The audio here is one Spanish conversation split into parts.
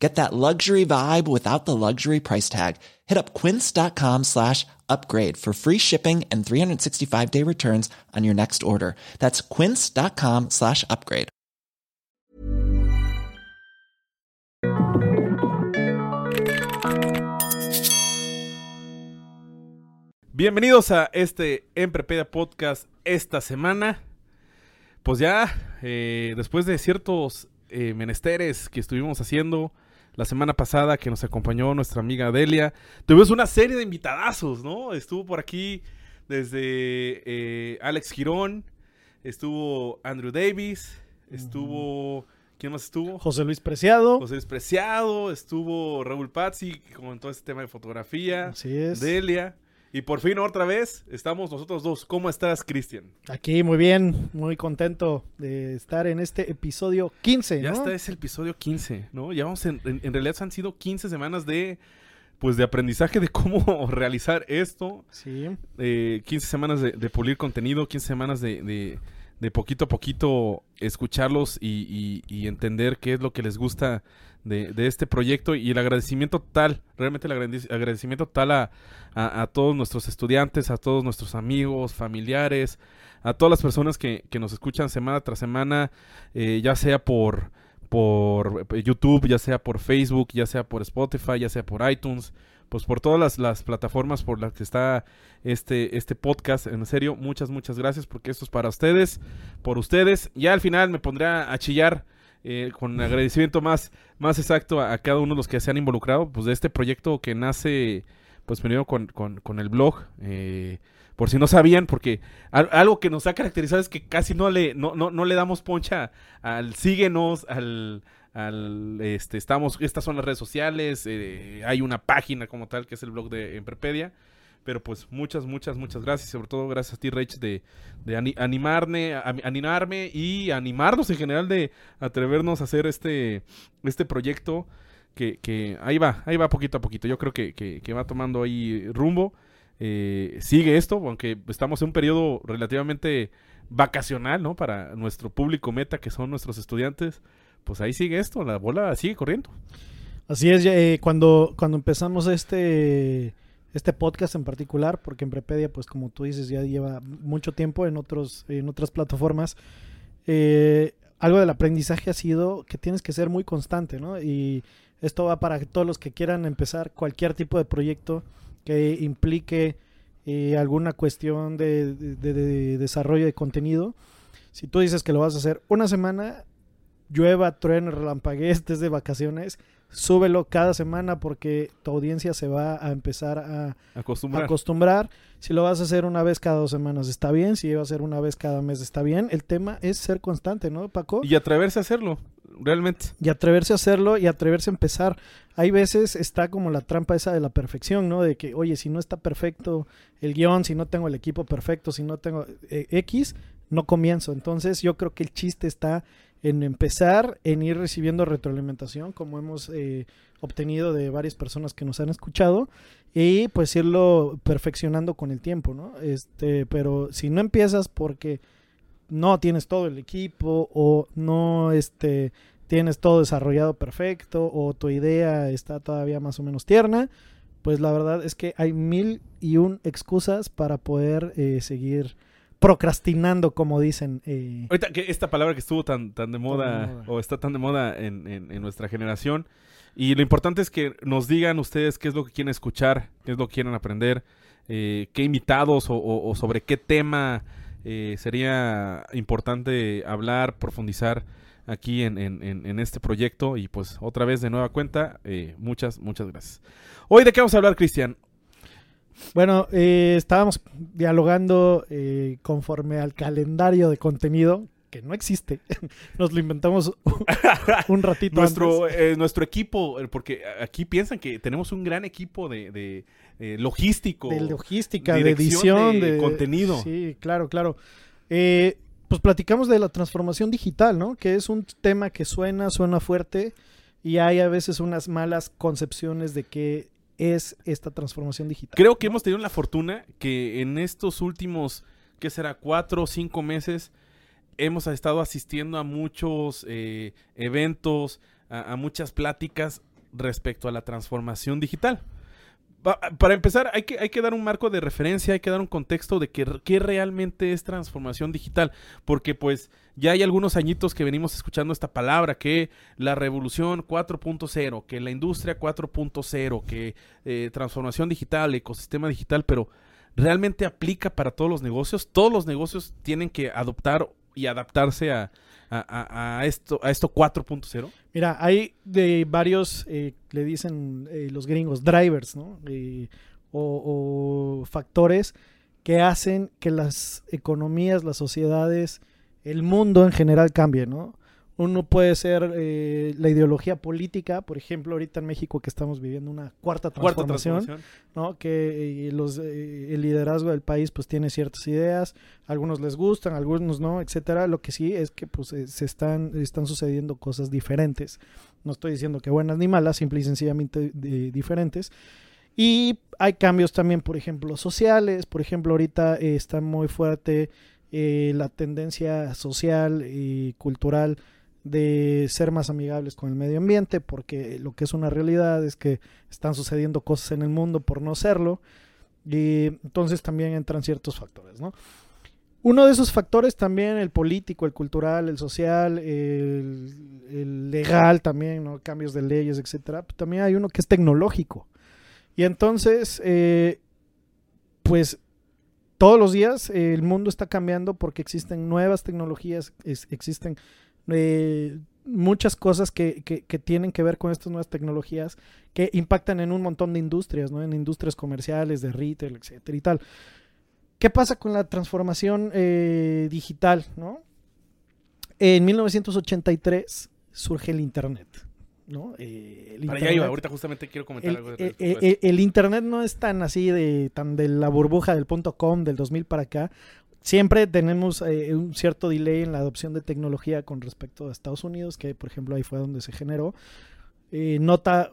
Get that luxury vibe without the luxury price tag. Hit up quince.com slash upgrade for free shipping and 365 day returns on your next order. That's quince.com slash upgrade. Bienvenidos a este Emprepedia Podcast esta semana. Pues ya, eh, después de ciertos eh, menesteres que estuvimos haciendo la semana pasada, que nos acompañó nuestra amiga Delia, tuvimos una serie de invitadazos, ¿no? Estuvo por aquí desde eh, Alex Girón, estuvo Andrew Davis, estuvo... ¿Quién más estuvo? José Luis Preciado. José Luis Preciado, estuvo Raúl Pazzi con todo este tema de fotografía. Así es. Delia. Y por fin otra vez estamos nosotros dos. ¿Cómo estás, Cristian? Aquí muy bien, muy contento de estar en este episodio 15, Ya ¿no? está, es el episodio 15, ¿no? Ya vamos en, en, en realidad han sido 15 semanas de, pues, de aprendizaje de cómo realizar esto. Sí. Eh, 15 semanas de, de pulir contenido, 15 semanas de, de, de poquito a poquito escucharlos y, y- entender qué es lo que les gusta de, de este proyecto. Y el agradecimiento total, realmente el agrade- agradecimiento total a, a- a todos nuestros estudiantes, a todos nuestros amigos, familiares, a todas las personas que, que nos escuchan semana tras semana, eh, ya sea por, por eh, YouTube, ya sea por Facebook, ya sea por Spotify, ya sea por iTunes, pues por todas las, las plataformas por las que está este, este podcast. En serio, muchas, muchas gracias porque esto es para ustedes, por ustedes. Ya al final me pondré a, chillar eh, con agradecimiento más, más exacto a, cada uno de los que se han involucrado, pues de este proyecto que nace, pues primero con, con, con el blog. eh, por si no sabían, porque al- algo que nos ha caracterizado es que casi no le, no, no, no le damos poncha al síguenos, al, al este, estamos, estas son las redes sociales, eh, hay una página como tal que es el blog de Emprepedia. Pero pues muchas, muchas, muchas gracias. Sobre todo gracias a ti, Rach, de, de ani- animarme, a- animarme y animarnos en general de atrevernos a hacer este, este proyecto que, que ahí va, ahí va poquito a poquito. Yo creo que, que- que va tomando ahí rumbo. Eh, sigue esto, aunque estamos en un periodo relativamente vacacional, ¿no? Para nuestro público meta, que son nuestros estudiantes. Pues ahí sigue esto, la bola sigue corriendo. Así es, eh, cuando, cuando empezamos este, este podcast en particular, porque en Prepedia, pues como tú dices, ya lleva mucho tiempo en, otros, en otras plataformas, eh, algo del aprendizaje ha sido que tienes que ser muy constante, ¿no? Y esto va para todos los que quieran empezar cualquier tipo de proyecto que implique eh, alguna cuestión de desarrollo de contenido. Si tú dices que lo vas a hacer una semana, llueva, truene, relampaguee, estés de vacaciones, súbelo cada semana porque tu audiencia se va a empezar a Acostumbrar. acostumbrar. Si lo vas a hacer una vez cada dos semanas está bien, si va a ser una vez cada mes está bien. El tema es ser constante, ¿no, Paco? y atreverse a hacerlo, realmente. y atreverse a hacerlo y atreverse a empezar. Hay veces está como la trampa esa de la perfección, ¿no? De que, oye, si no está perfecto el guion, si no tengo el equipo perfecto, si no tengo eh, X, no comienzo. Entonces yo creo que el chiste está en empezar, en ir recibiendo retroalimentación, como hemos eh, obtenido de varias personas que nos han escuchado, y pues irlo perfeccionando con el tiempo, ¿no? Este, pero si no empiezas porque no tienes todo el equipo o no este tienes todo desarrollado perfecto o tu idea está todavía más o menos tierna, pues la verdad es que hay mil y un excusas para poder eh, seguir procrastinando, como dicen. eh, Ahorita que esta palabra que estuvo tan, tan de moda, de moda. o está tan de moda en, en- en nuestra generación. Y lo importante es que nos digan ustedes qué es lo que quieren escuchar, qué es lo que quieren aprender, eh, qué invitados o, o- o sobre qué tema eh, sería importante hablar, profundizar aquí en, en- en- este proyecto. Y pues otra vez de nueva cuenta, eh, muchas, muchas gracias. Hoy de qué vamos a hablar, Cristian. Bueno, eh, estábamos dialogando eh, conforme al calendario de contenido que no existe. Nos lo inventamos un ratito nuestro, antes. eh, nuestro equipo, porque aquí piensan que tenemos un gran equipo de, de, eh, logístico. de logística, de edición, de de, contenido. Sí, claro, claro. Eh, pues platicamos de la transformación digital, ¿no? Que es un tema que suena, suena fuerte y hay a veces unas malas concepciones de qué es esta transformación digital. Creo que hemos tenido la fortuna que en estos últimos, ¿qué será? Cuatro o cinco meses hemos estado asistiendo a muchos eh, eventos, a, a muchas pláticas respecto a la transformación digital. Pa- Para empezar, hay que, hay que dar un marco de referencia, hay que dar un contexto de qué qué realmente es transformación digital, porque pues ya hay algunos añitos que venimos escuchando esta palabra, que la revolución 4.0, que la industria 4.0, que eh, transformación digital, ecosistema digital, pero realmente aplica para todos los negocios. Todos los negocios tienen que adoptar y adaptarse a, a- a- a esto, a esto 4.0. Mira, hay de varios, eh, le dicen eh, los gringos, drivers, ¿no? Eh, o, o factores que hacen que las economías, las sociedades, el mundo en general cambie, ¿no? Uno puede ser eh, la ideología política, por ejemplo, ahorita en México que estamos viviendo una cuarta Cuarta transformación. ¿no? Que eh, los, eh, el liderazgo del país pues tiene ciertas ideas, algunos les gustan, algunos no, etcétera. Lo que sí es que pues se están, están sucediendo cosas diferentes. No estoy diciendo que buenas ni malas, simple y sencillamente diferentes. Y hay cambios también, por ejemplo, sociales. Por ejemplo, ahorita está muy fuerte la tendencia social y cultural de ser más amigables con el medio ambiente, porque lo que es una realidad es que están sucediendo cosas en el mundo por no serlo, y entonces también entran ciertos factores, ¿no? Uno de esos factores también, el político, el cultural, el social, el, legal también, ¿no? Cambios de leyes, etcétera. También hay uno que es tecnológico. Y entonces, eh, pues todos los días eh, el mundo está cambiando porque existen nuevas tecnologías, es- existen eh, muchas cosas que, que- que tienen que ver con estas nuevas tecnologías que impactan en un montón de industrias, ¿no? En industrias comerciales, de retail, etcétera y tal. ¿Qué pasa con la transformación eh, digital, no? En 1983 surge el Internet, ¿no? Eh, el Para allá iba, ahorita justamente quiero comentar el, algo. de- eh, esto. el internet no es tan así de tan de la burbuja del punto com del 2000 para acá. Siempre tenemos eh, un cierto delay en la adopción de tecnología con respecto a Estados Unidos, que por ejemplo ahí fue donde se generó. Eh, nota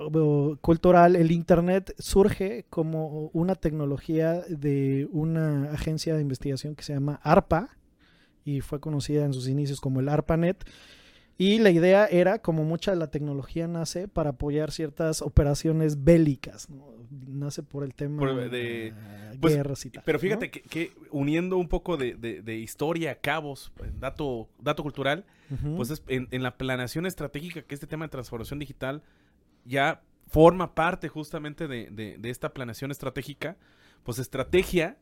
cultural, el Internet surge como una tecnología de una agencia de investigación que se llama ARPA y fue conocida en sus inicios como el ARPANET. Y la idea era, como mucha de la tecnología nace, para apoyar ciertas operaciones bélicas. ¿no? Nace por el tema Por- de- eh, pues, guerras y tal. Pero ¿no? fíjate que, que uniendo un poco de, de- de historia, cabos, eh, dato, dato cultural, pues es- en, en la planeación estratégica, que este tema de transformación digital ya forma parte justamente de, de- de esta planeación estratégica, pues estrategia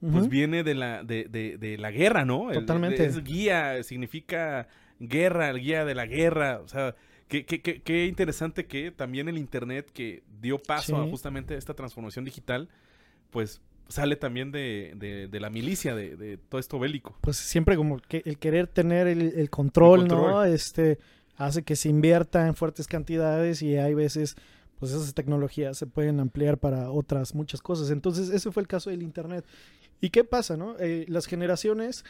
pues viene de la, de, de- de la guerra, ¿no? El- Totalmente. es guía, significa guerra, el guía de la guerra. O sea, qué, qué- qué- qué interesante que también el Internet que dio paso a Sí. justamente esta transformación digital, pues sale también de, de- de la milicia, de, de todo esto bélico. pues siempre como que el querer tener el, el control, El ¿no? Este hace que se invierta en fuertes cantidades y hay veces pues esas tecnologías se pueden ampliar para otras muchas cosas. Entonces, ese fue el caso del internet. ¿Y qué pasa, no? Eh, las generaciones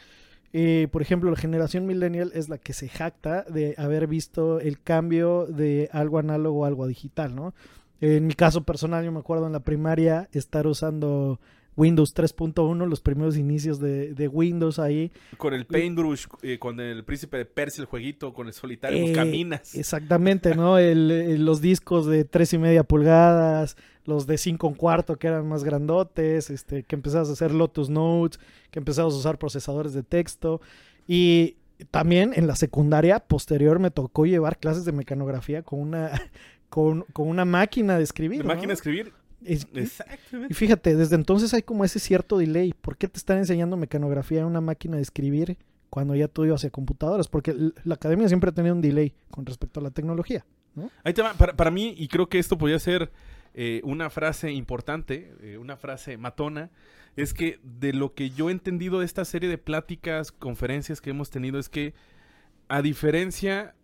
eh, por ejemplo, la generación millennial es la que se jacta de haber visto el cambio de algo análogo a algo digital, ¿no? En mi caso personal, yo me acuerdo en la primaria estar usando Windows 3.1, los primeros inicios de, de Windows ahí. Con el Paintbrush, eh, con el príncipe de Persia, el jueguito, con el solitario, Eh, caminas. Exactamente, ¿no? El- el- los discos de tres y media pulgadas, los de cinco un cuarto que eran más grandotes, este, que empezabas a hacer Lotus Notes, que empezabas a usar procesadores de texto. Y también en la secundaria posterior me tocó llevar clases de mecanografía con una, con, con una máquina de escribir. De ¿no? máquina de escribir. Es- y Exactamente. fíjate, desde entonces hay como ese cierto delay. ¿Por qué te están enseñando mecanografía en una máquina de escribir cuando ya tú ibas hacia computadoras? Porque la academia siempre ha tenido un delay con respecto a la tecnología. Ahí te va. Para, para mí, y creo que esto podría ser eh, una frase importante, eh, una frase matona, es que de lo que yo he entendido de esta serie de pláticas, conferencias que hemos tenido, es que a diferencia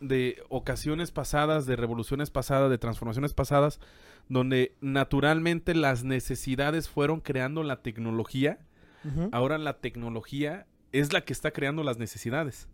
de ocasiones pasadas, de revoluciones pasadas, de transformaciones pasadas, donde naturalmente las necesidades fueron creando la tecnología, ahora la tecnología es la que está creando las necesidades.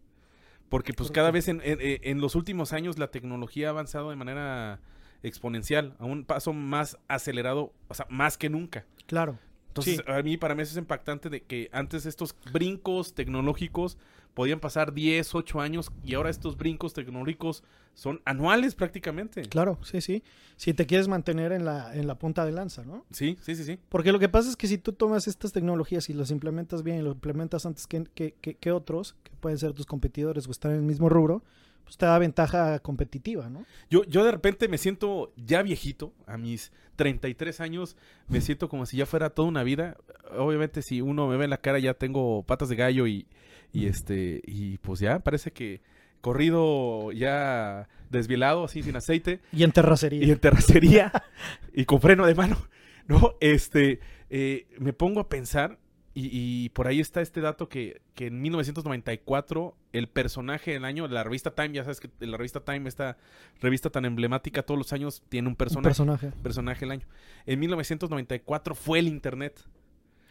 Porque pues cada vez en, en- en los últimos años la tecnología ha avanzado de manera exponencial, a un paso más acelerado, o sea, más que nunca. Claro. Entonces, Sí. a mí, para mí eso es impactante de que antes estos brincos tecnológicos podían pasar 10, 8 años y ahora estos brincos tecnológicos son anuales prácticamente. Claro, sí, sí. Si te quieres mantener en la, en la punta de lanza, ¿no? Sí, sí, sí, sí. Porque lo que pasa es que si tú tomas estas tecnologías y las implementas bien y lo implementas antes que, que, que- que otros, que pueden ser tus competidores o estar en el mismo rubro, pues te da ventaja competitiva, ¿no? Yo, yo de repente me siento ya viejito, a mis 33 años, me siento como si ya fuera toda una vida. Obviamente si uno me ve en la cara ya tengo patas de gallo y, y este, y pues ya parece que corrido ya desvielado, así sin aceite. Y en terracería. y en terracería y con freno de mano, ¿no? Este, eh, me pongo a pensar y, y por ahí está este dato que, que en 1994 el personaje del año, la revista Time, ya sabes que la revista Time, esta revista tan emblemática todos los años tiene un Un personaje, personaje. personaje del año. En 1994 fue el Internet.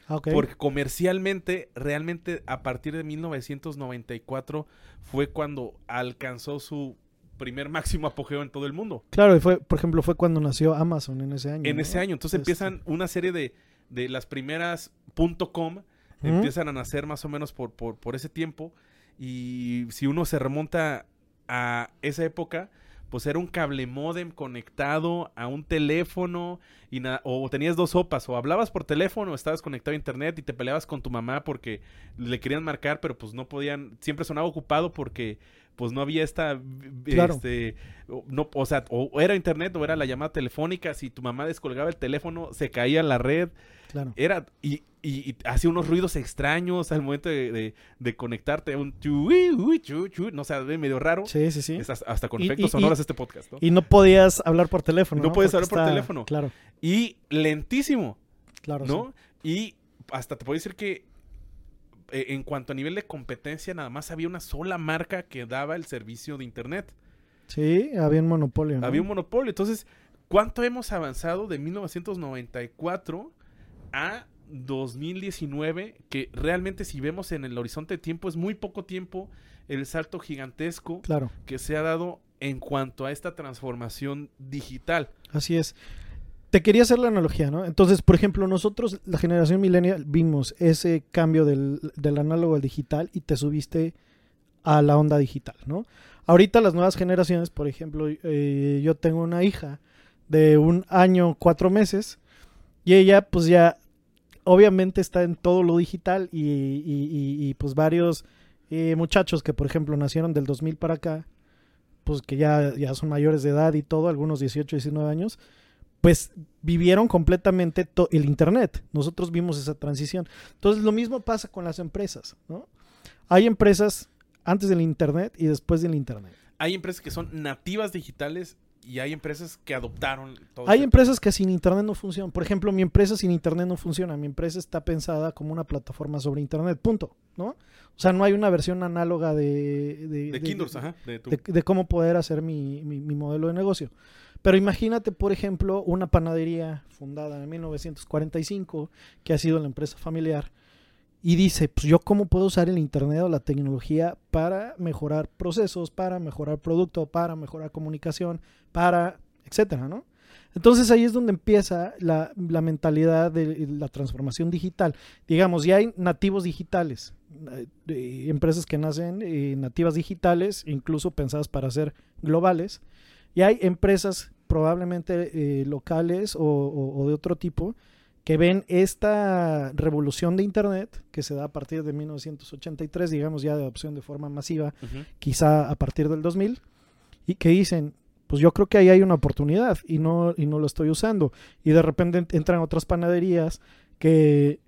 Ah, ok. Porque comercialmente, realmente a partir de 1994 fue cuando alcanzó su primer máximo apogeo en todo el mundo. Claro, y fue, por ejemplo, fue cuando nació Amazon en ese año. En ¿no? ese año. Entonces Este, empiezan una serie de, de las primeras .com, empiezan a nacer más o menos por, por, por ese tiempo. Y si uno se remonta a esa época, pues era un cable modem conectado a un teléfono y o tenías dos sopas, o hablabas por teléfono, o estabas conectado a internet y te peleabas con tu mamá porque le querían marcar, pero pues no podían, siempre sonaba ocupado porque pues no había esta Claro. este no, o sea, o era internet o era la llamada telefónica, si tu mamá descolgaba el teléfono, se caía la red, Claro. era y, y- y hacía unos ruidos extraños al momento de, de- de conectarte, un chui, uy, chu, chu, no sé, medio raro. Sí, sí, sí. Es hasta, con efectos y- sonoros este podcast, ¿no? Y no podías hablar por teléfono. No Porque hablar por está- teléfono. Claro, Y lentísimo, claro. ¿no? Y hasta te puedo decir que eh, en cuanto a nivel de competencia, nada más había una sola marca que daba el servicio de internet. Sí, había un monopolio. ¿no? Había un monopolio. Entonces, ¿cuánto hemos avanzado de 1994 a 2019? Que realmente si vemos en el horizonte de tiempo es muy poco tiempo el salto gigantesco Claro, que se ha dado en cuanto a esta transformación digital. así es. Te quería hacer la analogía, ¿no? Entonces, por ejemplo, nosotros, la generación millennial, vimos ese cambio del, del análogo al digital y te subiste a la onda digital, ¿no? Ahorita las nuevas generaciones, por ejemplo, eh, yo tengo una hija de un año, cuatro meses, y ella pues ya obviamente está en todo lo digital y, y- y- y, pues varios eh, muchachos que por ejemplo nacieron del 2000 para acá, pues que ya, ya son mayores de edad y todo, algunos 18, 19 años, pues vivieron completamente el Internet. Nosotros vimos esa transición. Entonces lo mismo pasa con las empresas, ¿no? Hay empresas antes del Internet y después del Internet. Hay empresas que son nativas digitales y hay empresas que adoptaron todo Hay empresas que sin internet no funcionan. Por ejemplo, mi empresa sin internet no funciona. Mi empresa está pensada como una plataforma sobre internet, punto, ¿no? O sea, no hay una versión análoga de... De, de Kindles, ajá, de tu- de, de cómo poder hacer mi, mi- mi modelo de negocio. Pero imagínate, por ejemplo, una panadería fundada en 1945, que ha sido la empresa familiar, y dice, pues yo cómo puedo usar el Internet o la tecnología para mejorar procesos, para mejorar producto, para mejorar comunicación, para, etcétera, ¿no? Entonces ahí es donde empieza la, mentalidad de la transformación digital. Digamos, ya hay nativos digitales, eh, eh, empresas que nacen eh, nativas digitales, incluso pensadas para ser globales, y hay empresas probablemente eh, locales o, o- o de otro tipo que ven esta revolución de Internet que se da a partir de 1983, digamos ya de adopción de forma masiva, quizá a partir del 2000, y que dicen, pues yo creo que ahí hay una oportunidad y no, y no lo estoy usando. Y de repente ent- entran otras panaderías que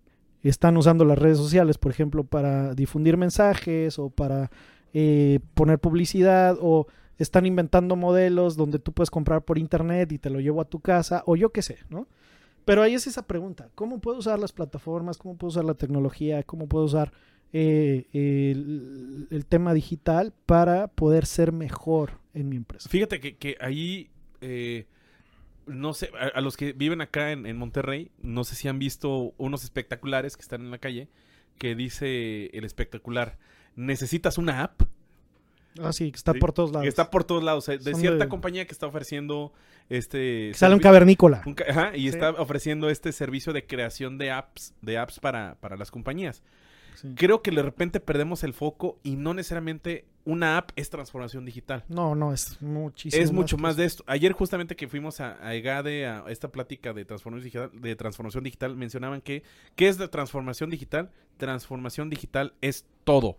están usando las redes sociales, por ejemplo, para difundir mensajes o para eh, poner publicidad o están inventando modelos donde tú puedes comprar por internet y te lo llevo a tu casa o yo qué sé, ¿no? Pero ahí es esa pregunta, ¿cómo puedo usar las plataformas? ¿Cómo puedo usar la tecnología? ¿Cómo puedo usar eh, el, tema digital para poder ser mejor en mi empresa? Fíjate que, que ahí, eh, no sé, a, a los que viven acá en, en Monterrey, no sé si han visto unos espectaculares que están en la calle, que dice el espectacular, ¿necesitas una app? Ah, sí, que está por todos lados. Que está por todos lados. eh, De Son cierta de- compañía que está ofreciendo este... Que sale un cavernícola. un ca- ajá, y Sí. está ofreciendo este servicio de creación de apps, de apps para, para las compañías. Sí. Creo que de repente perdemos el foco y no necesariamente una app es transformación digital. No, no, es muchísimo. es mucho más de esto. Ayer justamente que fuimos a, a EGADE, a esta plática de transformación digital, de transformación digital, mencionaban que ¿qué es la transformación digital? Transformación digital es todo,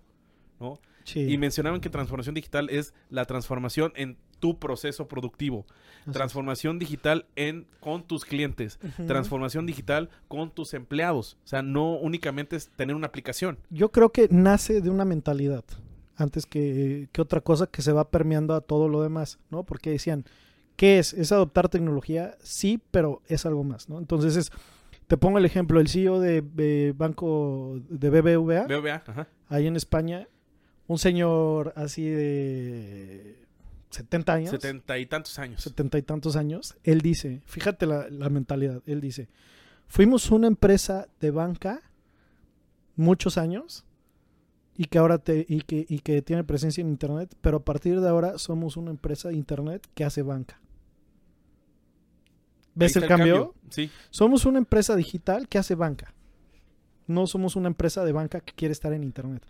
¿no? Sí, Y mencionaban que transformación digital es la transformación en tu proceso productivo, así es. transformación digital en con tus clientes, transformación digital con tus empleados. O sea, no únicamente es tener una aplicación. Yo creo que nace de una mentalidad antes que, que otra cosa que se va permeando a todo lo demás, ¿no? Porque decían, ¿qué es? ¿Es adoptar tecnología? Sí, pero es algo más, ¿no? Entonces es, te pongo el ejemplo, el CEO de, de Banco de BBVA, BBVA, ajá. ahí en España, un señor así de 70 años. setenta y tantos años. setenta y tantos años, él dice, fíjate la, la mentalidad, él dice, fuimos una empresa de banca muchos años y que ahora te, y que, y que tiene presencia en internet, pero a partir de ahora somos una empresa de internet que hace banca. ¿Ves el cambio? Sí. Somos una empresa digital que hace banca. No somos una empresa de banca que quiere estar en internet.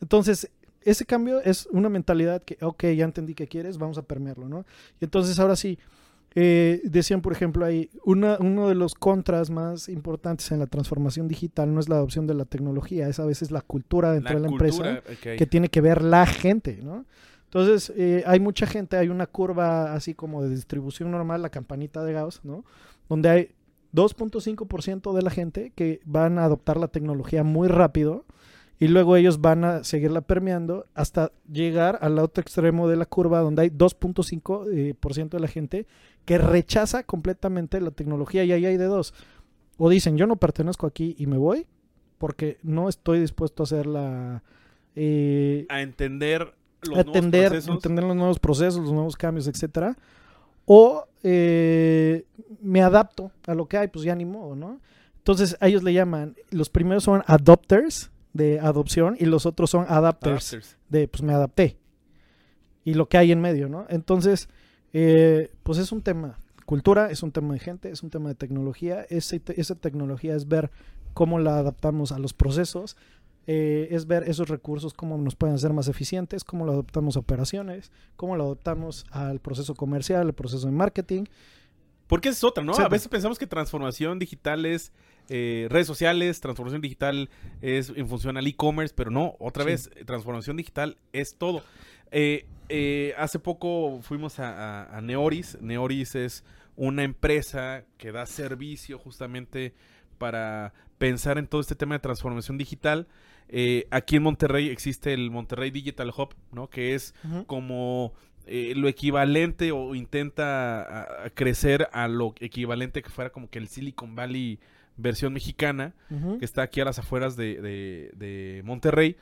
Entonces, ese cambio es una mentalidad que, ok, ya entendí que quieres, vamos a permearlo, ¿no? Y entonces ahora sí, eh, decían, por ejemplo, ahí, una, uno de los contras más importantes en la transformación digital no es la adopción de la tecnología, es a veces la cultura dentro La de la cultura empresa que tiene que ver la gente, ¿no? Entonces, eh, hay mucha gente, hay una curva así como de distribución normal, la campanita de Gauss, ¿no? Donde hay 2.5% de la gente que van a adoptar la tecnología muy rápido y luego ellos van a seguirla permeando hasta llegar al otro extremo de la curva donde hay 2.5% eh, por ciento de la gente que rechaza completamente la tecnología y ahí hay de dos. O dicen, yo no pertenezco aquí y me voy porque no estoy dispuesto a hacer la... eh, a entender los nuevos entender los nuevos procesos, los nuevos cambios, etcétera. O eh, me adapto a lo que hay, pues ya ni modo, ¿no? Entonces, a ellos le llaman, los primeros son adopters de adopción y los otros son adapters Adapters. de, pues me adapté. Y lo que hay en medio, ¿no? Entonces, eh, pues es un tema, cultura, es un tema de gente, es un tema de tecnología. Ese te- esa tecnología es ver cómo la adaptamos a los procesos, eh, es ver esos recursos, cómo nos pueden hacer más eficientes, cómo lo adaptamos a operaciones, cómo lo adaptamos al proceso comercial, al proceso de marketing. Porque esa es otra, ¿no? A veces pensamos que transformación digital es eh, redes sociales, transformación digital es en función al e-commerce, pero no, otra Sí. vez, eh, transformación digital es todo. Eh, eh, hace poco fuimos a, a- a Neoris. Neoris es una empresa que da servicio justamente para pensar en todo este tema de transformación digital. Aquí en Monterrey existe el Monterrey Digital Hub, ¿no? Que es como eh, lo equivalente o intenta a- a crecer a lo equivalente que fuera como que el Silicon Valley versión mexicana, que está aquí a las afueras de, de- de Monterrey,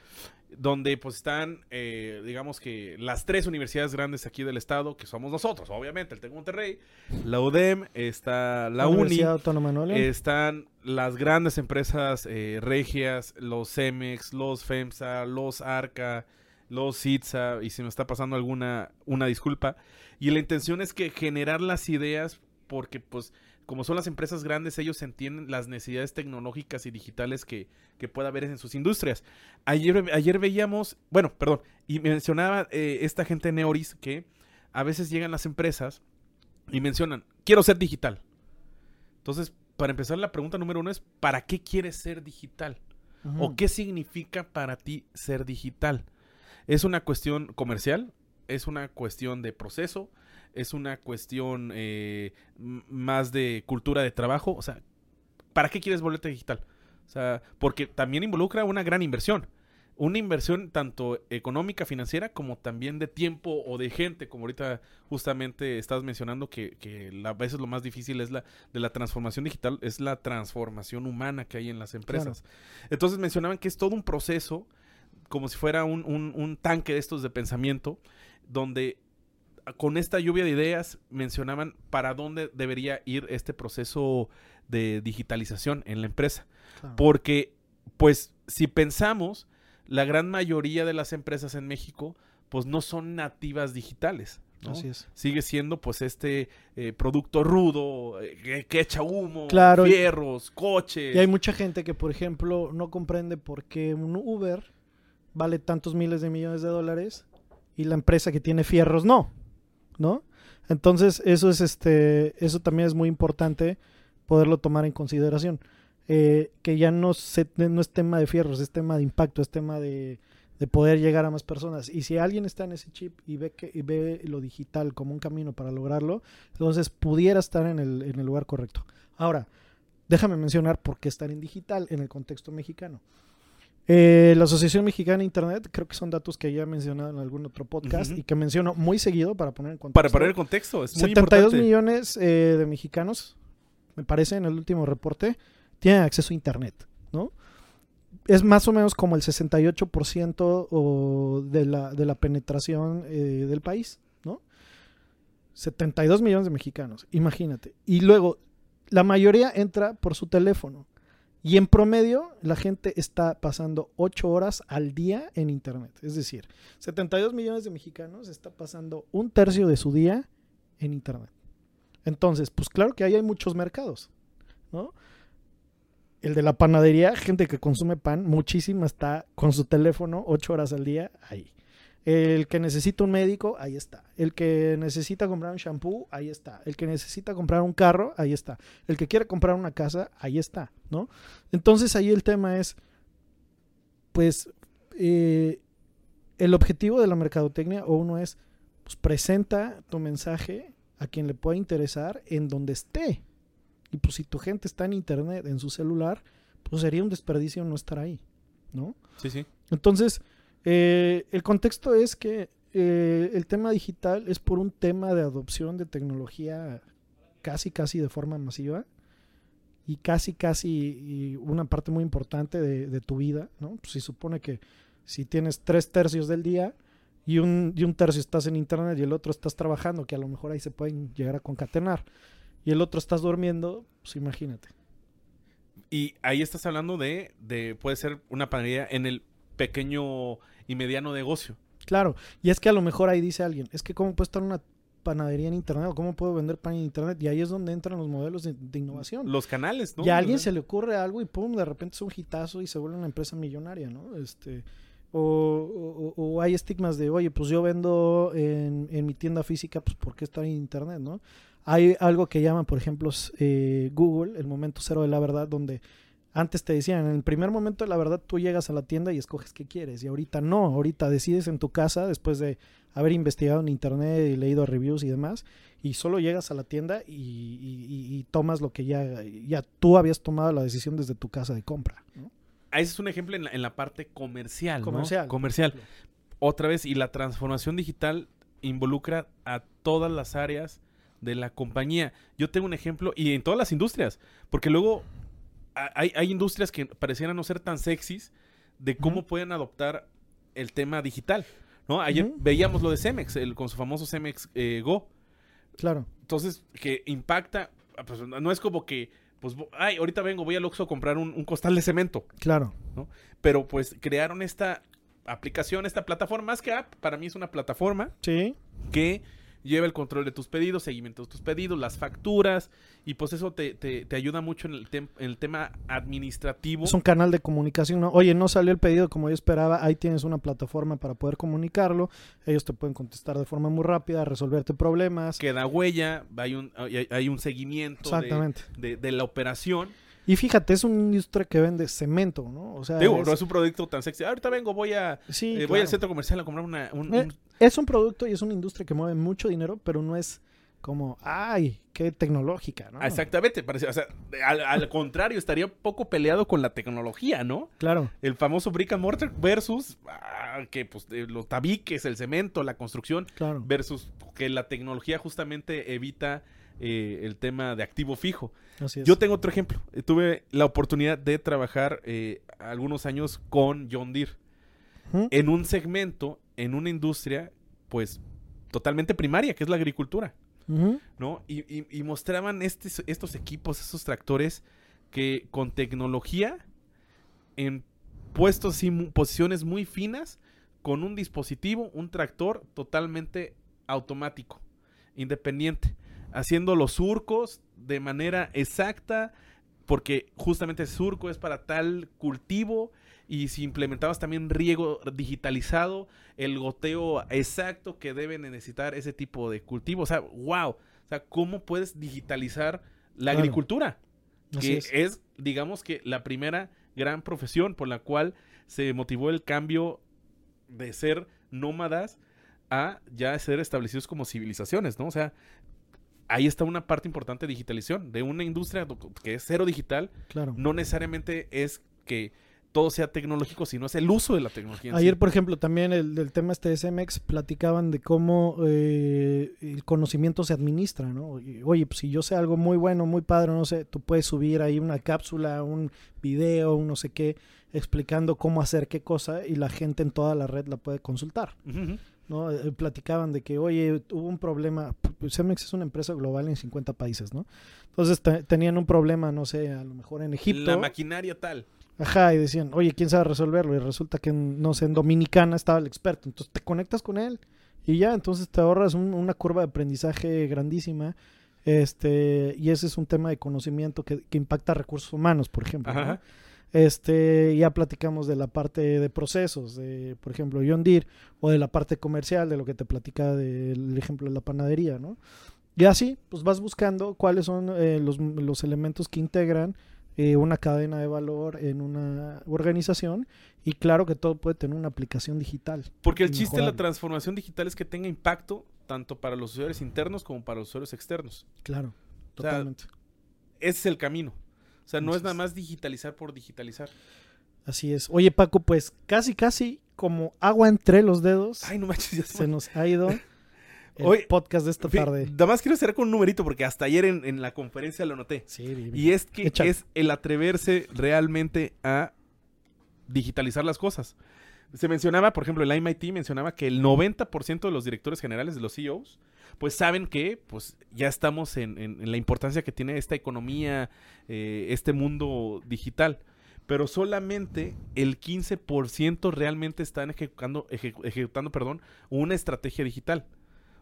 donde pues están, eh, digamos que las tres universidades grandes aquí del estado, que somos nosotros, obviamente, el TEC Monterrey, la UDEM, está la UNI, Autónoma están las grandes empresas eh, regias, los Cemex, los FEMSA, los ARCA, los CITSA, y si me está pasando alguna, una disculpa. Y la intención es que generar las ideas, porque pues como son las empresas grandes, ellos entienden las necesidades tecnológicas y digitales que, que pueda haber en sus industrias. Ayer, ayer veíamos, bueno, perdón, y mencionaba eh, esta gente de Neoris que a veces llegan las empresas y mencionan, quiero ser digital. Entonces, para empezar, la pregunta número uno es, ¿para qué quieres ser digital? ¿O qué significa para ti ser digital? ¿Es una cuestión comercial? ¿Es una cuestión de proceso? ¿Es una cuestión eh, más de cultura de trabajo? O sea, ¿para qué quieres volverte digital? O sea, porque también involucra una gran inversión. Una inversión tanto económica, financiera, como también de tiempo o de gente, como ahorita justamente estás mencionando que, que a veces lo más difícil es la de la transformación digital, es la transformación humana que hay en las empresas. Entonces mencionaban que es todo un proceso, como si fuera un, un- un tanque de estos de pensamiento, donde con esta lluvia de ideas mencionaban para dónde debería ir este proceso de digitalización en la empresa. Claro. Porque pues si pensamos, la gran mayoría de las empresas en México, pues no son nativas digitales. ¿no? Así es. Sigue siendo pues este eh, producto rudo, eh, que, echa humo, Claro, y- fierros, coches. Y hay mucha gente que, por ejemplo, no comprende por qué un Uber vale tantos miles de millones de dólares y la empresa que tiene fierros no, ¿no? Entonces, eso es este, eso también es muy importante poderlo tomar en consideración. Eh, que ya no, se, no es tema de fierros, es tema de impacto, es tema de, de poder llegar a más personas. Y si alguien está en ese chip y ve que y ve lo digital como un camino para lograrlo, entonces pudiera estar en el, en el lugar correcto. Ahora, déjame mencionar por qué estar en digital en el contexto mexicano. Eh, la Asociación Mexicana de Internet, creo que son datos que ya he mencionado en algún otro podcast y que menciono muy seguido para poner en contexto. Para poner el contexto, es muy 72 importante. millones eh, de mexicanos, me parece, en el último reporte, tienen acceso a Internet, ¿no? Es más o menos como el 68% o de la, de la penetración eh, del país, ¿no? 72 millones de mexicanos, imagínate. Y luego, la mayoría entra por su teléfono. Y en promedio, la gente está pasando 8 horas al día en Internet. Es decir, 72 millones de mexicanos está pasando un tercio de su día en Internet. Entonces, pues claro que ahí hay muchos mercados, ¿no? El de la panadería, gente que consume pan, muchísima está con su teléfono 8 horas al día ahí. El que necesita un médico, ahí está. El que necesita comprar un shampoo, ahí está. El que necesita comprar un carro, ahí está. El que quiere comprar una casa, ahí está, ¿no? Entonces ahí el tema es, pues, eh, el objetivo de la mercadotecnia o uno es, pues presenta tu mensaje a quien le pueda interesar en donde esté. Y pues si tu gente está en internet, en su celular, pues sería un desperdicio no estar ahí, ¿no? Sí, sí. Entonces, eh, el contexto es que eh, el tema digital es por un tema de adopción de tecnología casi, casi de forma masiva y casi, casi y una parte muy importante de, de tu vida, ¿no? Pues se supone que si tienes tres tercios del día y un, y un tercio estás en internet y el otro estás trabajando, que a lo mejor ahí se pueden llegar a concatenar, y el otro estás durmiendo, pues imagínate. Y ahí estás hablando de, de puede ser una panadería en el pequeño y mediano negocio. Claro, y es que a lo mejor ahí dice alguien, es que cómo puedo estar una panadería en internet o cómo puedo vender pan en internet y ahí es donde entran los modelos de, de innovación. Los canales, ¿no? y a alguien ¿Verdad? se le ocurre algo y pum, de repente es un hitazo y se vuelve una empresa millonaria, ¿no? Este, o, o- o hay estigmas de, oye, pues yo vendo en, en mi tienda física, pues ¿por qué estar en internet, no? Hay algo que llaman, por ejemplo, eh, Google, el momento cero de la verdad, donde antes te decían, en el primer momento la verdad tú llegas a la tienda y escoges qué quieres, y ahorita no, ahorita decides en tu casa después de haber investigado en internet y leído reviews y demás, y solo llegas a la tienda y, y- y- y tomas lo que ya, ya tú habías tomado la decisión desde tu casa de compra. ¿no? Ah, Ese es un ejemplo en la, en la parte comercial, ¿no? Comercial. Comercial. Otra vez, y la transformación digital involucra a todas las áreas de la compañía. Yo tengo un ejemplo, y en todas las industrias, porque luego hay, hay industrias que parecieran no ser tan sexys de cómo pueden adoptar el tema digital. ¿no? Ayer veíamos lo de Cemex, el, con su famoso Cemex eh, Go. Claro, Entonces, que impacta, ah, pues no es como que, pues, ay, ahorita vengo, voy al Oxxo a comprar un, un costal de cemento. claro. Pero pues crearon esta aplicación, esta plataforma, más que app, para mí es una plataforma Sí, que lleva el control de tus pedidos, seguimiento de tus pedidos, las facturas, y pues eso te, te- te ayuda mucho en el, tem- en el tema administrativo. es un canal de comunicación. ¿no? Oye, no salió el pedido como yo esperaba, ahí tienes una plataforma para poder comunicarlo. Ellos te pueden contestar de forma muy rápida, resolverte problemas. Queda huella, hay un, hay, hay un seguimiento de, Exactamente. de- de la operación. Y fíjate, es una industria que vende cemento, ¿no? O sea, Digo, es, no es un producto tan sexy. Ahorita vengo, voy a sí, eh, voy al centro comercial a comprar una, un- Eh, un- es un producto y es una industria que mueve mucho dinero, pero no es como, ay, qué tecnológica, ¿no? Exactamente, parece, o sea, al, al contrario, estaría poco peleado con la tecnología, ¿no? Claro, El famoso brick and mortar versus ah, que pues los tabiques, el cemento, la construcción claro. versus que la tecnología justamente evita eh, el tema de activo fijo. Así es. Yo tengo otro ejemplo. Eh, Tuve la oportunidad de trabajar eh, algunos años con John Deere en un segmento, en una industria, pues totalmente primaria, que es la agricultura. ¿no? Y, y- y mostraban estes- estos equipos, estos tractores que con tecnología en puestos y posiciones muy finas con un dispositivo, un tractor totalmente automático, independiente, haciendo los surcos de manera exacta, porque justamente surco es para tal cultivo y si implementabas también riego digitalizado, el goteo exacto que deben necesitar ese tipo de cultivo, o sea, wow, o sea, ¿cómo puedes digitalizar la Claro. agricultura? Así que es. es. digamos que, la primera gran profesión por la cual se motivó el cambio de ser nómadas a ya ser establecidos como civilizaciones, ¿no? O sea, ahí está una parte importante de digitalización, de una industria que es cero digital, Claro. no necesariamente es que todo sea tecnológico, sino es el uso de la tecnología. Ayer, sí. por ejemplo, también el del tema este SMX platicaban de cómo eh, el conocimiento se administra, ¿no? Y, Oye, pues si yo sé algo muy bueno, muy padre, no sé, tú puedes subir ahí una cápsula, un video, un no sé qué, explicando cómo hacer qué cosa y la gente en toda la red la puede consultar. ¿No? Eh, platicaban de que, oye, hubo un problema, pues, SMX es una empresa global en 50 países, ¿no? Entonces te- tenían un problema, no sé, a lo mejor en Egipto. La maquinaria tal. Ajá, y decían, oye, ¿quién sabe resolverlo? Y resulta que, no sé, en Dominicana estaba el experto. Entonces te conectas con él y ya, entonces te ahorras un- una curva de aprendizaje grandísima. Este, y ese es un tema de conocimiento que, que impacta recursos humanos, por ejemplo. ¿no? Este, ya platicamos de la parte de procesos, de, por ejemplo, John Deere, o de la parte comercial, de lo que te platica del ejemplo de la panadería, ¿no? Y así, pues vas buscando cuáles son eh, los, los elementos que integran eh, una cadena de valor en una organización y claro que todo puede tener una aplicación digital. Porque el chiste de la transformación digital es que tenga impacto tanto para los usuarios internos como para los usuarios externos. Claro, O sea, totalmente. Ese es el camino. O sea, no es nada más digitalizar por digitalizar. Así es. Oye, Paco, pues casi, casi como agua entre los dedos Ay, no manches, ya se nos ha ido el podcast de esta tarde. Nada más quiero cerrar con un numerito porque hasta ayer en, en la conferencia lo noté. Sí, vi. Y es que Échale. es el atreverse realmente a digitalizar las cosas. Se mencionaba, por ejemplo, el MIT mencionaba que el 90% de los directores generales, de los CEOs, pues saben que pues ya estamos en, en- en la importancia que tiene esta economía, eh, este mundo digital. Pero solamente el 15% realmente están ejecutando, eje- ejecutando perdón, una estrategia digital.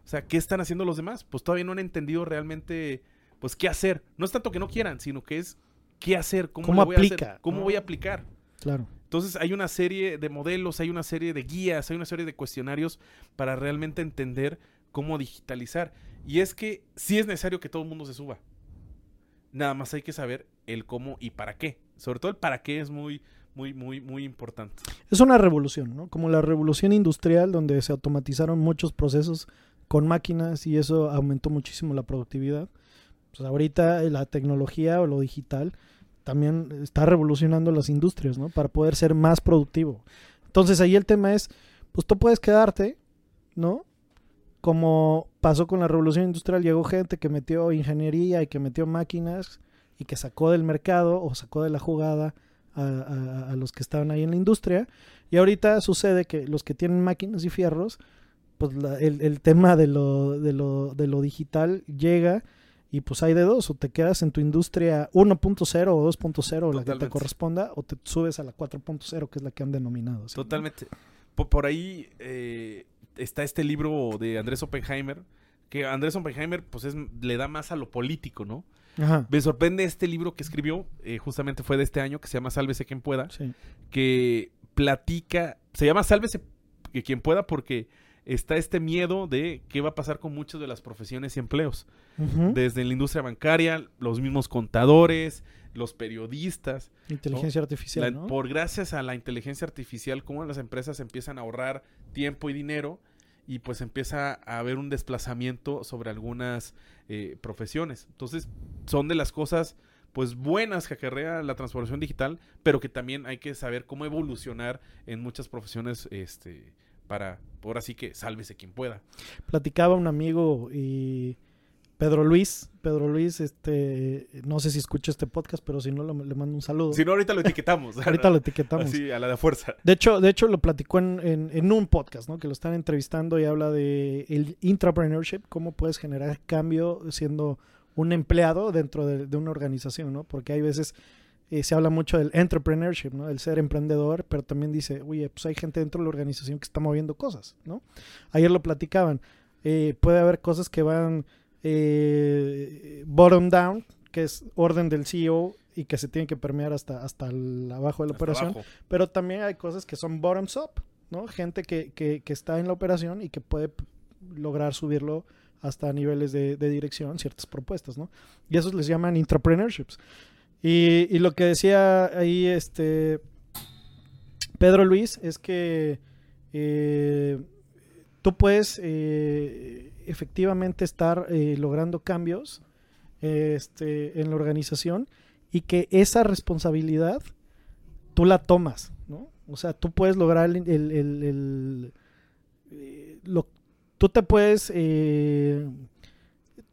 O sea, ¿qué están haciendo los demás? Pues todavía no han entendido realmente, pues, qué hacer. No es tanto que no quieran, sino que es qué hacer, cómo, ¿Cómo voy a hacer, aplica, cómo no? voy a aplicar. Claro. Entonces hay una serie de modelos, hay una serie de guías, hay una serie de cuestionarios para realmente entender cómo digitalizar. Y es que sí es necesario que todo el mundo se suba. Nada más hay que saber el cómo y para qué. Sobre todo el para qué es muy, muy, muy, muy importante. Es una revolución, ¿no? Como la revolución industrial donde se automatizaron muchos procesos con máquinas y eso aumentó muchísimo la productividad. Pues ahorita la tecnología o lo digital también está revolucionando las industrias, ¿no? Para poder ser más productivo. Entonces ahí el tema es, pues tú puedes quedarte, ¿no? Como pasó con la revolución industrial, llegó gente que metió ingeniería y que metió máquinas y que sacó del mercado o sacó de la jugada a, a- a los que estaban ahí en la industria. Y ahorita sucede que los que tienen máquinas y fierros, pues la- el, el tema de lo, de, lo, de lo digital llega y pues hay de dos, o te quedas en tu industria 1.0 o 2.0, la que te corresponda, o te subes a la 4.0, que es la que han denominado. ¿sí? Totalmente. Po- Por, ahí eh, está este libro de Andrés Oppenheimer, que Andrés Oppenheimer pues es, le da más a lo político, ¿no? Ajá. Me sorprende este libro que escribió, eh, justamente fue de este año, que se llama Sálvese quien pueda, Sí. que platica, se llama Sálvese quien pueda porque está este miedo de qué va a pasar con muchas de las profesiones y empleos, desde la industria bancaria, los mismos contadores, los periodistas, Inteligencia artificial, la- ¿no? por gracias a la inteligencia artificial, cómo las empresas empiezan a ahorrar tiempo y dinero y pues empieza a haber un desplazamiento sobre algunas eh, profesiones. Entonces, son de las cosas pues buenas que acarrea la transformación digital, pero que también hay que saber cómo evolucionar en muchas profesiones este para por así que sálvese quien pueda. Platicaba un amigo y Pedro Luis, Pedro Luis, este, no sé si escucha este podcast, pero si no, le, le mando un saludo. Si no ahorita lo etiquetamos. Ahorita lo etiquetamos. Así a la de fuerza. De hecho, de hecho lo platicó en, en- en un podcast, ¿no? Que lo están entrevistando y habla de el intrapreneurship, cómo puedes generar cambio siendo un empleado dentro de, de una organización, ¿no? Porque hay veces eh, se habla mucho del entrepreneurship, ¿no? El ser emprendedor, pero también dice, oye, pues hay gente dentro de la organización que está moviendo cosas, ¿no? Ayer lo platicaban. eh, puede haber cosas que van eh, bottom down, que es orden del CEO y que se tienen que permear hasta, hasta el abajo de la Hasta operación. abajo. Pero también hay cosas que son bottoms up, ¿no? Gente que, que, que está en la operación y que puede lograr subirlo hasta niveles de, de dirección, ciertas propuestas, ¿no? Y esos les llaman intrapreneurships. Y, y lo que decía ahí este Pedro Luis es que eh, puedes eh, efectivamente estar eh, logrando cambios este, en la organización y que esa responsabilidad tú la tomas, ¿no? O sea, tú puedes lograr el... eh, tú te puedes...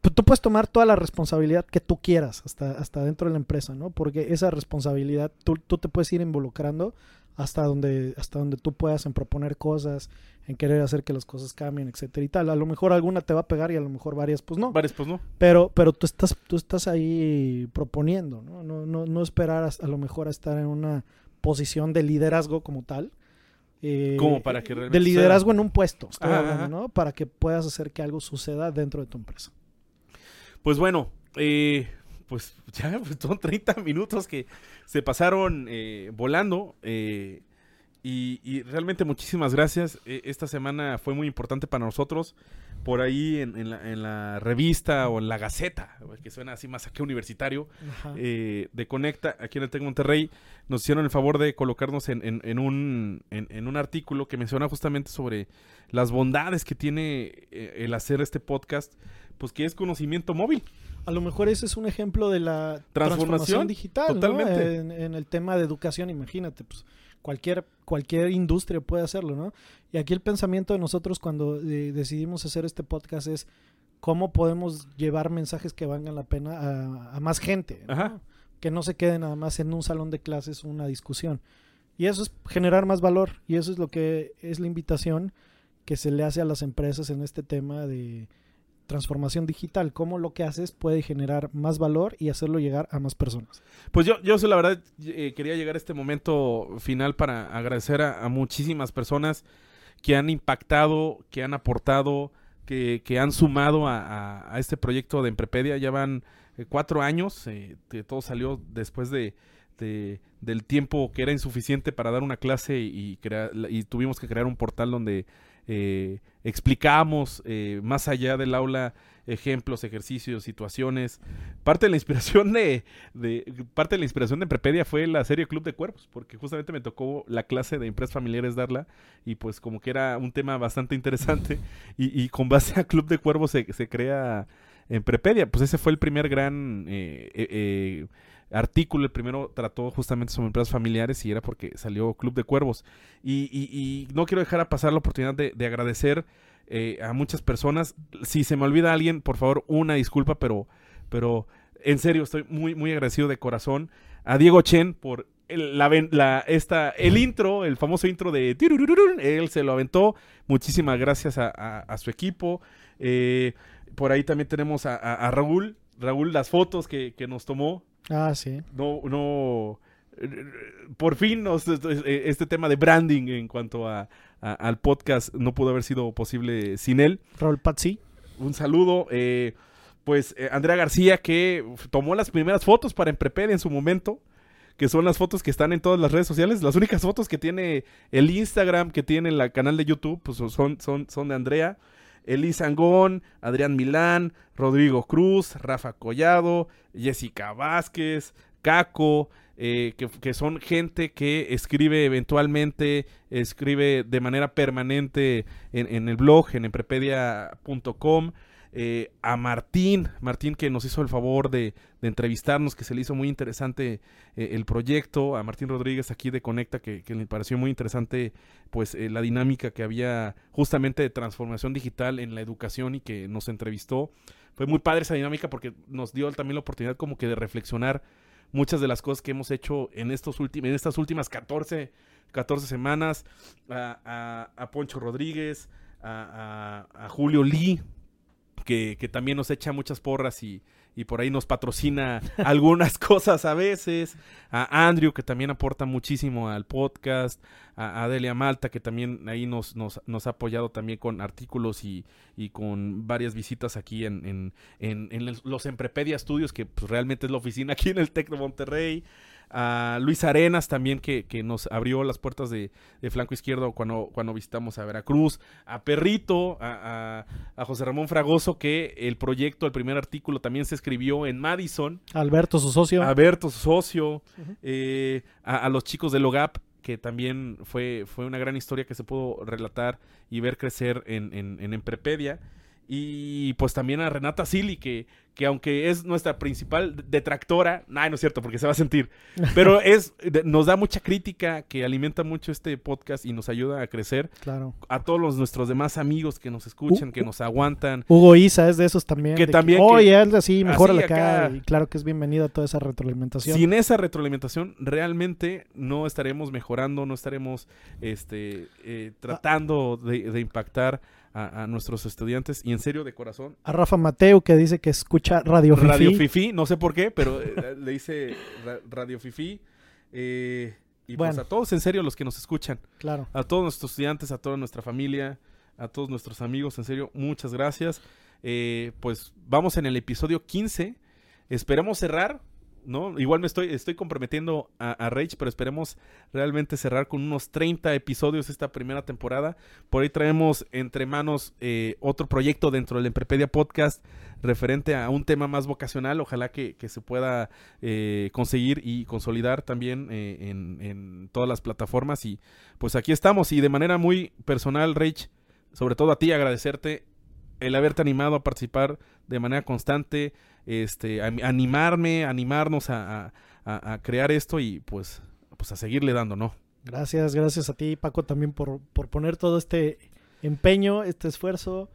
tú, tú puedes tomar toda la responsabilidad que tú quieras hasta, hasta dentro de la empresa, ¿no? Porque esa responsabilidad tú, tú te puedes ir involucrando hasta donde, hasta donde tú puedas en proponer cosas, en querer hacer que las cosas cambien, etcétera y tal. A lo mejor alguna te va a pegar y a lo mejor varias pues no. Varios, pues no. Pero, pero tú estás, tú estás ahí proponiendo, ¿no? No, no, no esperar a, a lo mejor a estar en una posición de liderazgo como tal. eh, Como para que realmente De liderazgo en un puesto, estoy Ajá, hablando. Para que puedas hacer que algo suceda dentro de tu empresa. Pues bueno, eh, pues ya pues, son 30 minutos que se pasaron eh, volando. eh, y, y realmente muchísimas gracias. Eh, esta semana fue muy importante para nosotros. Por ahí en, en la, en la revista o en la Gaceta, que suena así más aquí universitario, eh, de Conecta, aquí en el Tec Monterrey, nos hicieron el favor de colocarnos en, en- en un, en, en un artículo que menciona justamente sobre las bondades que tiene eh, el hacer este podcast, pues que es conocimiento móvil. A lo mejor ese es un ejemplo de la Transformación, transformación digital, ¿no? totalmente. En, en el tema de educación, imagínate, pues cualquier, cualquier industria puede hacerlo, ¿no? Y aquí el pensamiento de nosotros cuando eh, decidimos hacer este podcast es cómo podemos llevar mensajes que valgan la pena a, a más gente, ¿no? Ajá. que no se quede nada más en un salón de clases una discusión. Y eso es generar más valor, y eso es lo que es la invitación que se le hace a las empresas en este tema de transformación digital, cómo lo que haces puede generar más valor y hacerlo llegar a más personas. Pues yo, yo la verdad eh, quería llegar a este momento final para agradecer a, muchísimas personas que han impactado, que han aportado, que, que han sumado a, a- este proyecto de Emprepedia. Ya van eh, cuatro años, eh, que todo salió después de, de- del tiempo que era insuficiente para dar una clase y, crear- y tuvimos que crear un portal donde eh, explicamos eh, más allá del aula ejemplos, ejercicios, situaciones. Parte de la inspiración de, de- parte de la inspiración de Emprepedia fue la serie Club de Cuervos, porque justamente me tocó la clase de empresas familiares darla y pues como que era un tema bastante interesante y, y con base a Club de Cuervos se, se crea Emprepedia. Pues ese fue el primer gran eh, eh, eh, artículo, el primero trató justamente sobre empresas familiares y era porque salió Club de Cuervos. Y, no quiero dejar a pasar la oportunidad de, de agradecer eh, a muchas personas. Si se me olvida alguien, por favor, una disculpa, pero, pero en serio estoy muy, muy agradecido de corazón a Diego Chen por el, la, esta, el intro, el famoso intro de él se lo aventó. Muchísimas gracias a, su equipo. Eh, por ahí también tenemos a, Raúl. Raúl, las fotos que nos tomó. Ah, sí. No, no. eh, Por fin nos- este tema de branding en cuanto a, a- al podcast no pudo haber sido posible sin él. Raúl Pazzi. Un saludo. eh, pues eh, Andrea García que tomó las primeras fotos para Emprepedia en su momento. Que son las fotos que están en todas las redes sociales. Las únicas fotos que tiene el Instagram, que tiene el canal de YouTube, pues son, son, son de Andrea. Elisa Angón, Adrián Milán, Rodrigo Cruz, Rafa Collado, Jessica Vázquez, Caco, eh, que, son gente que escribe eventualmente, escribe de manera permanente en, en el blog, en emprepedia.com. eh, a Martín, Martín que nos hizo el favor de, entrevistarnos, que se le hizo muy interesante eh, el proyecto, a Martín Rodríguez aquí de Conecta, que, le pareció muy interesante pues eh, la dinámica que había justamente de transformación digital en la educación y que nos entrevistó. Fue muy padre esa dinámica porque nos dio también la oportunidad como que de reflexionar muchas de las cosas que hemos hecho en, estos en estas últimas 14, 14 semanas. A, Poncho Rodríguez, a Julio Lee, que, también nos echa muchas porras y, y por ahí nos patrocina algunas cosas a veces, a Andrew que también aporta muchísimo al podcast, a Adelia Malta que también ahí nos, nos, nos ha apoyado también con artículos y, y con varias visitas aquí en, en, en, en los Emprepedia Studios, que pues, realmente es la oficina aquí en el Tec de Monterrey a Luis Arenas también que, que nos abrió las puertas de, de, flanco izquierdo cuando, cuando visitamos a Veracruz, a Perrito, a, a, a, José Ramón Fragoso que el proyecto, el primer artículo también se escribió en Madison. Alberto, su socio. Alberto, su socio, uh -huh. eh, a, a, los chicos de Logap que también fue, fue una gran historia que se pudo relatar y ver crecer en, en, en Emprepedia. Y pues también a Renata Sili, que, que aunque es nuestra principal detractora, no, no es cierto, porque se va a sentir, pero es, nos da mucha crítica, que alimenta mucho este podcast y nos ayuda a crecer. Claro. A todos los, nuestros demás amigos que nos escuchan, uh, que nos aguantan. Hugo Isa es de esos también. Que también. Oye, oh, así, mejor la cara. Y claro que es bienvenida toda esa retroalimentación. Sin esa retroalimentación, realmente no estaremos mejorando, no estaremos este, eh, tratando de, de impactar a, a, nuestros estudiantes y en serio de corazón. A Rafa Mateo que dice que escucha Radio Fifi. Radio Fifi, no sé por qué, pero eh, le dice ra Radio Fifi. Eh, y bueno. pues a todos en serio los que nos escuchan. Claro. A todos nuestros estudiantes, a toda nuestra familia, a todos nuestros amigos, en serio, muchas gracias. Eh, pues vamos en el episodio 15. Esperemos cerrar ¿no? Igual me estoy, estoy comprometiendo a, a, Rage, pero esperemos realmente cerrar con unos 30 episodios esta primera temporada. Por ahí traemos entre manos eh, otro proyecto dentro del Emprepedia Podcast referente a un tema más vocacional. Ojalá que, se pueda eh, conseguir y consolidar también eh, en, en, todas las plataformas. Y pues aquí estamos. Y de manera muy personal, Rage, sobre todo a ti, agradecerte el haberte animado a participar de manera constante, este, a, animarme, animarnos a, a, a, crear esto y pues, pues a seguirle dando, ¿no? Gracias, gracias a ti, Paco, también por, por poner todo este empeño, este esfuerzo.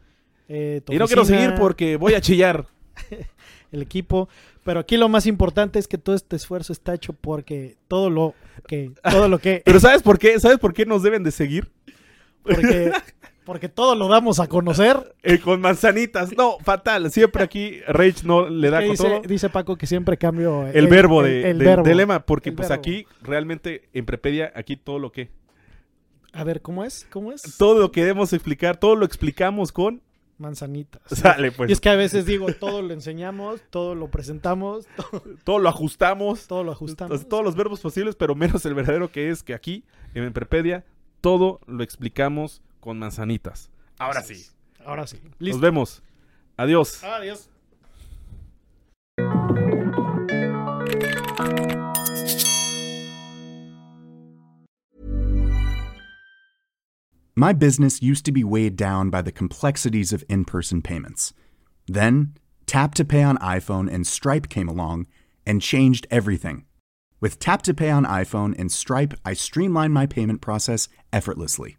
Eh, y no quiero seguir porque voy a chillar. el equipo, pero aquí lo más importante es que todo este esfuerzo está hecho porque todo lo que todo lo que Pero ¿sabes por qué? ¿Sabes por qué nos deben de seguir? Porque porque todo lo damos a conocer. Eh, con manzanitas. No, fatal. Siempre aquí Rage no le da con dice, todo. Dice Paco que siempre cambio el, el verbo de, el, el de, verbo. de, lema. Porque pues verbo. aquí realmente en Prepedia, aquí todo lo que. A ver, ¿cómo es? ¿Cómo es? Todo lo que debemos explicar, todo lo explicamos con. Manzanitas. Sale, pues. Y es que a veces digo, todo lo enseñamos, todo lo presentamos, todo, todo lo ajustamos. todo lo ajustamos. Entonces, todos los verbos posibles, pero menos el verdadero que es que aquí, en Prepedia, todo lo explicamos con manzanitas. Ahora sí. Ahora sí. Listo. Nos vemos. Adiós. Adiós. My business used to be weighed down by the complexities of in person payments. Then, Tap to Pay on iPhone and Stripe came along and changed everything. With Tap to Pay on iPhone and Stripe, I streamlined my payment process effortlessly.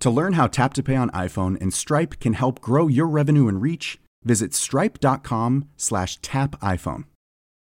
To learn how Tap to Pay on iPhone and Stripe can help grow your revenue and reach, visit stripe.com slash tap iPhone.